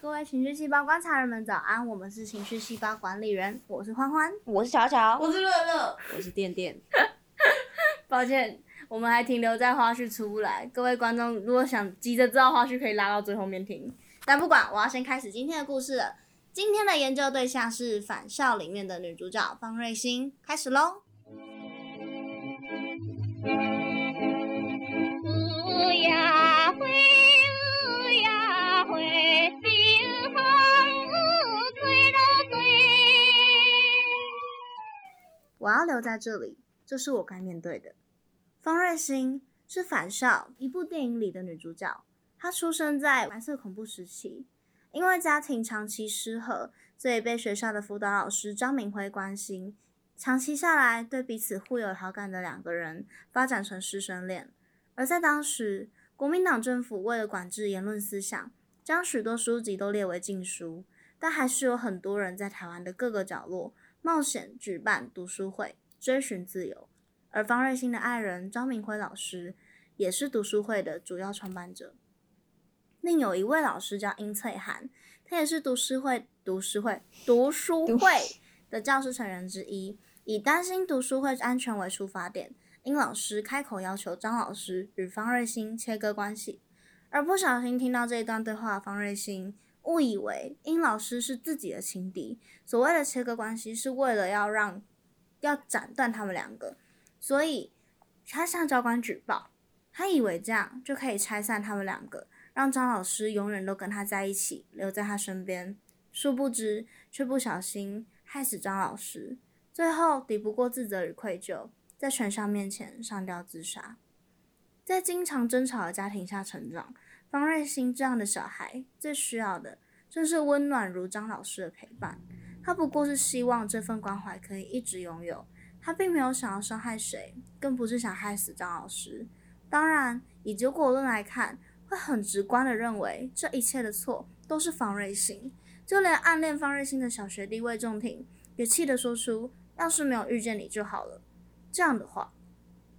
各位情绪细胞观察人们早安，我们是情绪细胞管理人，我是欢欢，我是巧巧，我是乐乐，我是电电。抱歉，我们还停留在花絮出不来。各位观众如果想急着知道花絮，可以拉到最后面听。但不管，我要先开始今天的故事了。今天的研究对象是《返校》里面的女主角方瑞欣，开始喽。我要留在这里，这是我该面对的。方瑞欣是《返校》一部电影里的女主角。她出生在白色恐怖时期，因为家庭长期失和，所以被学校的辅导老师张明辉关心。长期下来，对彼此互有好感的两个人发展成师生恋。而在当时，国民党政府为了管制言论思想，将许多书籍都列为禁书，但还是有很多人在台湾的各个角落。冒险举办读书会，追寻自由。而方瑞欣的爱人张明辉老师也是读书会的主要创办者。另有一位老师叫殷翠涵，他也是读书会、读书会、读书会的教师成员之一。以担心读书会安全为出发点，殷老师开口要求张老师与方瑞欣切割关系。而不小心听到这一段对话，方瑞欣。误以为殷老师是自己的情敌，所谓的切割关系是为了要让要斩断他们两个，所以他向教官举报，他以为这样就可以拆散他们两个，让张老师永远都跟他在一起，留在他身边。殊不知，却不小心害死张老师，最后抵不过自责与愧疚，在全校面前上吊自杀。在经常争吵的家庭下成长。方瑞欣这样的小孩，最需要的正是温暖如张老师的陪伴。他不过是希望这份关怀可以一直拥有，他并没有想要伤害谁，更不是想害死张老师。当然，以结果论来看，会很直观的认为这一切的错都是方瑞欣。就连暗恋方瑞欣的小学弟魏仲廷，也气得说出：“要是没有遇见你就好了。”这样的话，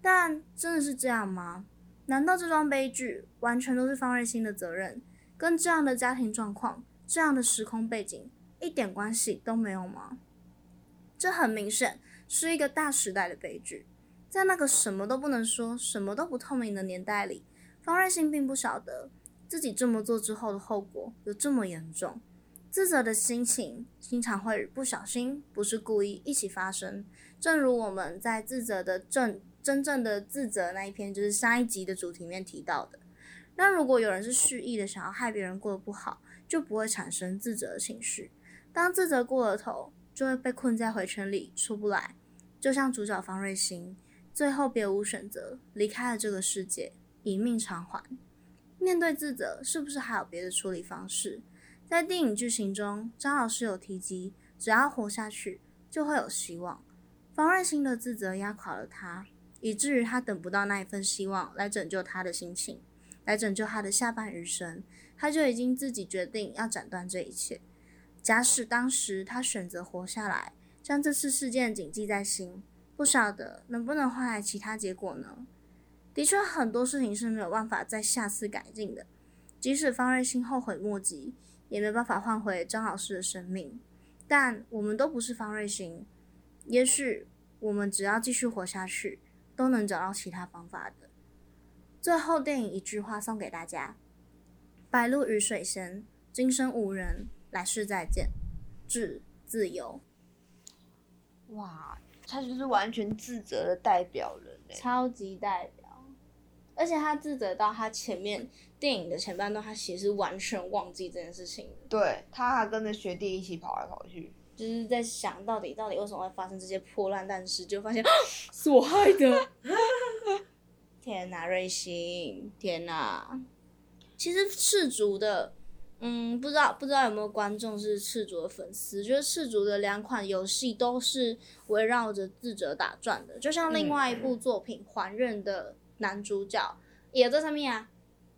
但真的是这样吗？难道这桩悲剧完全都是方瑞欣的责任？跟这样的家庭状况、这样的时空背景一点关系都没有吗？这很明显是一个大时代的悲剧。在那个什么都不能说、什么都不透明的年代里，方瑞欣并不晓得自己这么做之后的后果有这么严重。自责的心情经常会不小心、不是故意一起发生。正如我们在自责的正。真正的自责那一篇，就是上一集的主题里面提到的。那如果有人是蓄意的想要害别人过得不好，就不会产生自责的情绪。当自责过了头，就会被困在回圈里出不来。就像主角方瑞欣，最后别无选择，离开了这个世界，以命偿还。面对自责，是不是还有别的处理方式？在电影剧情中，张老师有提及，只要活下去，就会有希望。方瑞欣的自责压垮了他。以至于他等不到那一份希望来拯救他的心情，来拯救他的下半余生，他就已经自己决定要斩断这一切。假使当时他选择活下来，将这次事件谨记在心，不晓得能不能换来其他结果呢？的确，很多事情是没有办法再下次改进的。即使方瑞欣后悔莫及，也没办法换回张老师的生命。但我们都不是方瑞欣，也许我们只要继续活下去。都能找到其他方法的。最后，电影一句话送给大家：白鹭与水仙，今生无人，来世再见，致自由。哇，他就是完全自责的代表人超级代表。而且他自责到他前面电影的前半段，他其实完全忘记这件事情。对，他还跟着学弟一起跑来跑去。就是在想到底到底为什么会发生这些破烂蛋事，就发现 是我害的。天哪，瑞星！天哪！其实赤足的，嗯，不知道不知道有没有观众是赤足的粉丝？觉得赤足的两款游戏都是围绕着智者打转的，就像另外一部作品《还愿》的男主角也在上面啊。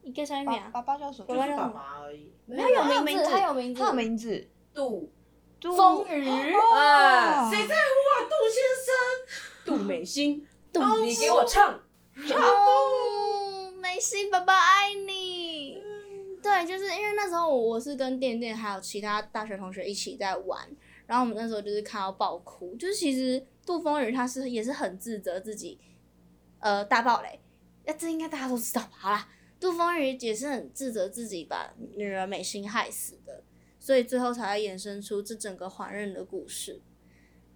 一个上面啊？爸爸叫什么？爸爸叫什么而已。他有名字，他有名字，他有名字。杜。风雨啊！谁在乎啊？杜先生，杜美心，杜，你给我唱，唱。美心，爸爸爱你。对，就是因为那时候我我是跟店店还有其他大学同学一起在玩，然后我们那时候就是看到爆哭，就是其实杜风雨他是也是很自责自己，呃，大爆雷，那这应该大家都知道吧？好啦，杜风雨也是很自责自己把女儿美心害死的，所以最后才会衍生出这整个还任的故事。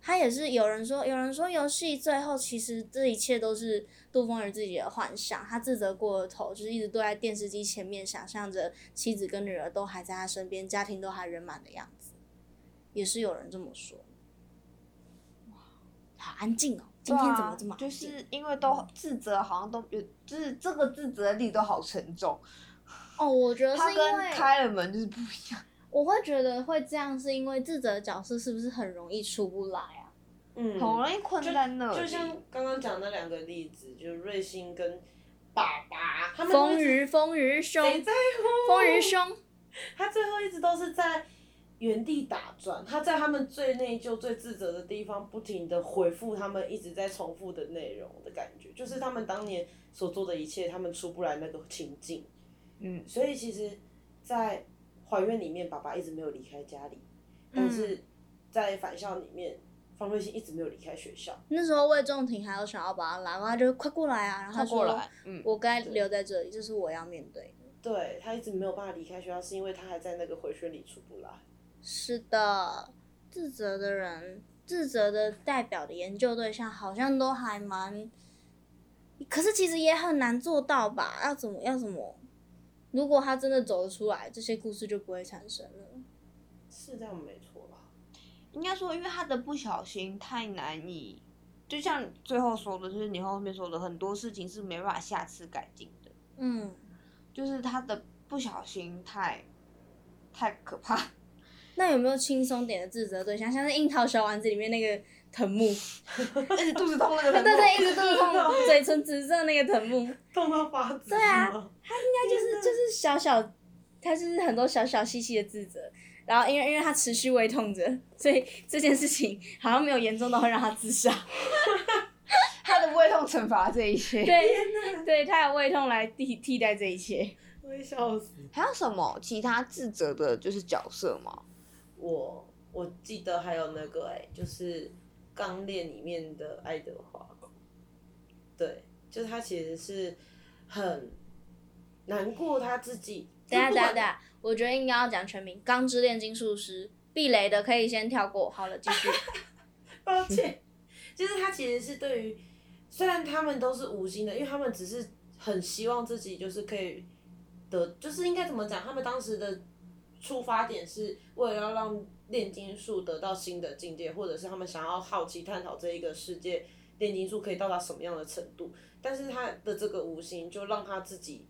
他也是有人说，有人说游戏最后其实这一切都是杜峰儿自己的幻想，他自责过了头，就是一直坐在电视机前面，想象着妻子跟女儿都还在他身边，家庭都还圆满的样子，也是有人这么说。哇，好安静哦，今天怎么这么安就？是因为都自责，好像都有，就是这个自责力都好沉重。哦，我觉得是他跟开了门就是不一样。我会觉得会这样，是因为自责的角色是不是很容易出不来啊？嗯，很容易困就在那里。就像刚刚讲那两个例子，就是瑞星跟爸爸，他们风都一直鱼，风鱼兄，谁在乎？风鱼兄，他最后一直都是在原地打转，他在他们最内疚、最自责的地方，不停的回复他们一直在重复的内容的感觉，就是他们当年所做的一切，他们出不来那个情境。嗯，所以其实，在还愿里面，爸爸一直没有离开家里，但嗯是在返校里面，方瑞欣一直没有离开学校。那时候魏仲廷还有想要把他拉过来，他就快过来啊，然后他说来，嗯，我该留在这里，这是我要面对的。对他一直没有办法离开学校，是因为他还在那个回旋里出不来。是的，自责的人，自责的代表的研究对象好像都还蛮，可是其实也很难做到吧？要怎么要怎么？如果他真的走得出来，这些故事就不会产生了。是这样没错吧。应该说，因为他的不小心太难以，就像最后说的，就是你后面说的，很多事情是没办法下次改进的，嗯，就是他的不小心太太可怕。那有没有轻松点的自责对象？像是樱桃小丸子里面那个藤木，而且肚子痛那个对人，对，一直肚子痛，嘴唇紫色那个藤木，痛到发紫。对啊他应该就是就是小小，他就是很多小小细细的自责，然后因为因为他持续胃痛着，所以这件事情好像没有严重到会让他自杀。他的胃痛惩罚这一切。对，对他有胃痛来替替代这一切。我会笑死。还有什么其他自责的，就是角色吗？我我记得还有那个哎、就是《钢炼》里面的爱德华，对，就是他其实是很难过他自己。等下等下等下，我觉得应该要讲全名，《钢之炼金术师》。避雷的可以先跳过。好了，继续。抱歉，就是他其实是对于，虽然他们都是无心的，因为他们只是很希望自己就是可以得，就是应该怎么讲，他们当时的出发点是为了要让炼金术得到新的境界，或者是他们想要好奇探讨这一个世界炼金术可以到达什么样的程度，但是他的这个无心就让他自己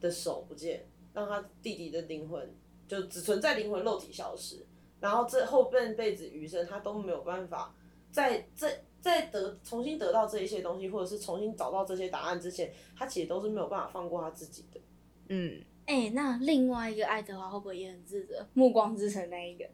的手不见，让他弟弟的灵魂就只存在灵魂，肉体消失。然后这后半辈子余生，他都没有办法在这在得重新得到这一些东西，或者是重新找到这些答案之前，他其实都是没有办法放过他自己的。嗯，哎、那另外一个爱德华会不会也很自责？暮光之城那一个，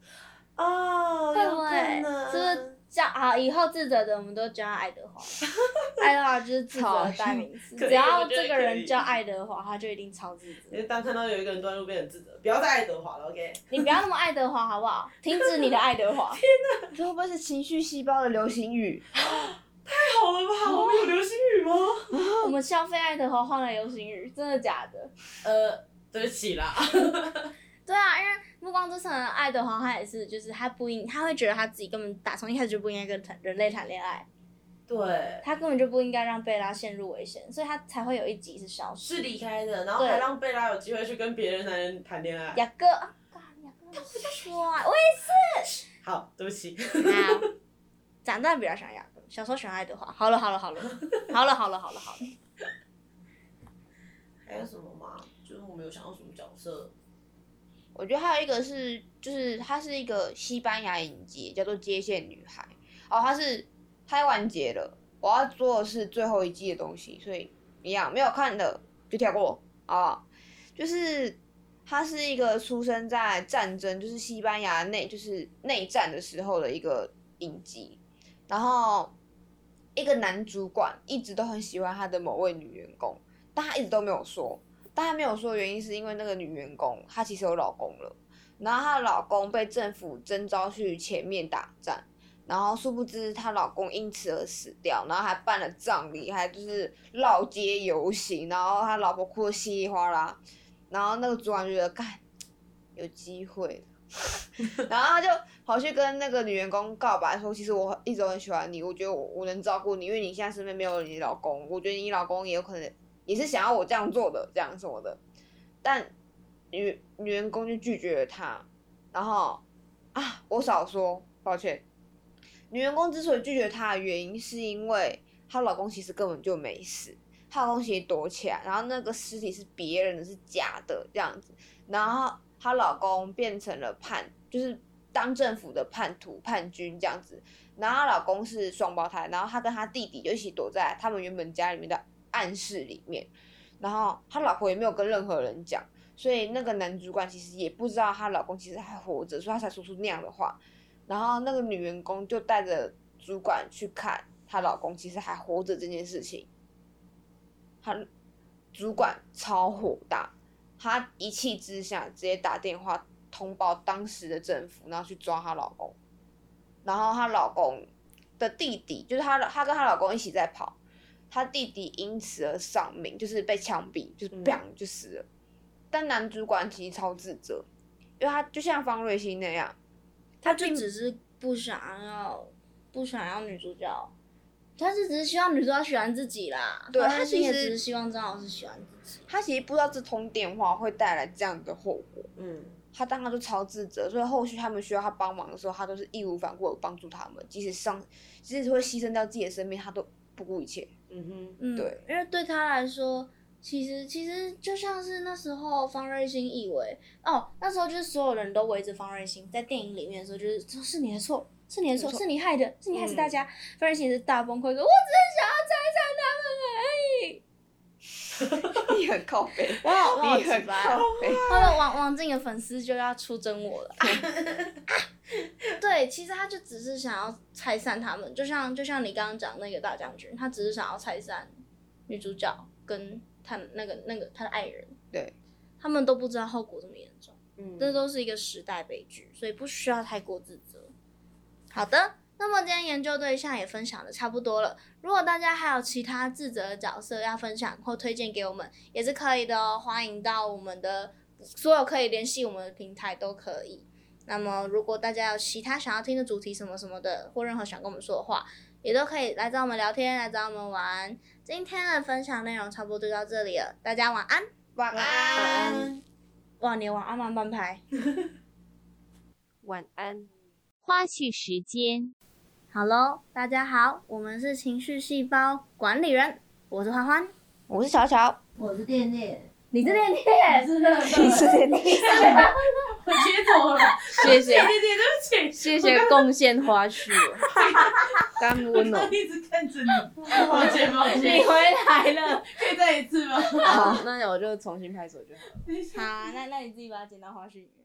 哦，有可会不会？能，是不是叫啊？以后自责的我们都叫他爱德华。爱德华就是自责的代名词，只要这个人叫爱德华，他就一定超自责。因为当看到有一个人突然路边很自责，不要再爱德华了，OK？你不要那么爱德华好不好？停止你的爱德华。这会不会是情绪细胞的流行语？太好了吧？我们有流星雨吗？我们消费爱德华换了流行语，真的假的？呃，对不起啦。对啊，因为《暮光之城》的爱德华他也是，就是他不应，他会觉得他自己根本打从一开始就不应该跟人类谈恋爱，对，他根本就不应该让贝拉陷入危险，所以他才会有一集是消失。是离开的，然后对还让贝拉有机会去跟别的男人谈恋爱。雅哥，啊干雅哥他比较帅，我也是好，对不起。是。好，长大比较喜欢雅哥，小时候喜欢爱德华。好了好了好了，好了好了好了好了。还有什么吗？没有想到什么角色。我觉得还有一个是，就是它是一个西班牙影集，叫做《接线女孩》。哦，它是拍完结了，我要做的是最后一季的东西，所以一样没有看的就跳过啊。就是它是一个出生在战争，就是西班牙内就是内战的时候的一个影集，然后一个男主管一直都很喜欢他的某位女员工，但他一直都没有说。但他没有说原因是因为那个女员工她其实有老公了，然后她的老公被政府征召去前面打仗，然后殊不知她老公因此而死掉，然后还办了葬礼，还就是绕街游行，然后他老婆哭得稀里哗啦，然后那个主管就觉得干有机会。然后他就跑去跟那个女员工告白说：“其实我一直都很喜欢你，我觉得我我能照顾你，因为你现在身边没有你老公，我觉得你老公也有可能也是想要我这样做的，这样什么的。”但女女员工就拒绝了他。然后啊，我少说，抱歉。女员工之所以拒绝他的原因，是因为她老公其实根本就没死，她老公其实躲起来，然后那个尸体是别人的，是假的这样子，然后。她老公变成了叛，就是当政府的叛徒、叛军这样子。然后她老公是双胞胎，然后她跟她弟弟就一起躲在他们原本家里面的暗室里面。然后她老婆也没有跟任何人讲，所以那个男主管其实也不知道她老公其实还活着，所以他才说出那样的话。然后那个女员工就带着主管去看她老公其实还活着这件事情。她主管超火大。她一气之下直接打电话通报当时的政府，然后去抓她老公。然后她老公的弟弟，就是她，她跟她老公一起在跑，她弟弟因此而丧命，就是被枪毙，就是砰就死了。但男主管其实超自责，因为他就像方瑞欣那样，他就只是不想要，不想要女主角。他是只是希望女主角喜欢自己啦，对他其实只是希望张老师喜欢自己。他其实不知道这通电话会带来这样的后果，嗯，他当他就超自责，所以后续他们需要他帮忙的时候，他都是义无反顾的帮助他们，即使伤，即使会牺牲掉自己的生命，他都不顾一切。嗯哼，嗯，对，因为对他来说，其实其实就像是那时候方瑞欣以为，哦，那时候就是所有人都围着方瑞欣，在电影里面的时候，就是说是你的错。是你的错，是你害的，是你害死大家。方瑞欣是大崩溃，说：“我只是想要拆散他们而已。” 你很靠背，我好，我好你很靠背。他的王王静的粉丝就要出征我了。对，其实他就只是想要拆散他们，就像就像你刚刚讲那个大将军，他只是想要拆散女主角跟他那个那个他的爱人。对，他们都不知道后果这么严重。嗯，这都是一个时代悲剧，所以不需要太过自责。好的，那么今天研究对象也分享的差不多了。如果大家还有其他自责的角色要分享或推荐给我们，也是可以的哦。欢迎到我们的所有可以联系我们的平台都可以。那么，如果大家有其他想要听的主题什么什么的，或任何想跟我们说的话，也都可以来找我们聊天，来找我们玩。今天的分享内容差不多就到这里了，大家晚安，晚安，哇，你晚安慢半拍，晚安。花絮时间，好喽，大家好，我们是情绪细胞管理人，我是欢欢，我是巧巧，我是电电，你是电电，是的，你是电电，我接走了，谢谢电电，对不起，谢谢贡献花絮，干温哦。我一直看着你，抱歉抱歉，你回来了，可以再一次吗？好，那我就重新拍手就好了。好，那那你自己把它剪到花絮里面。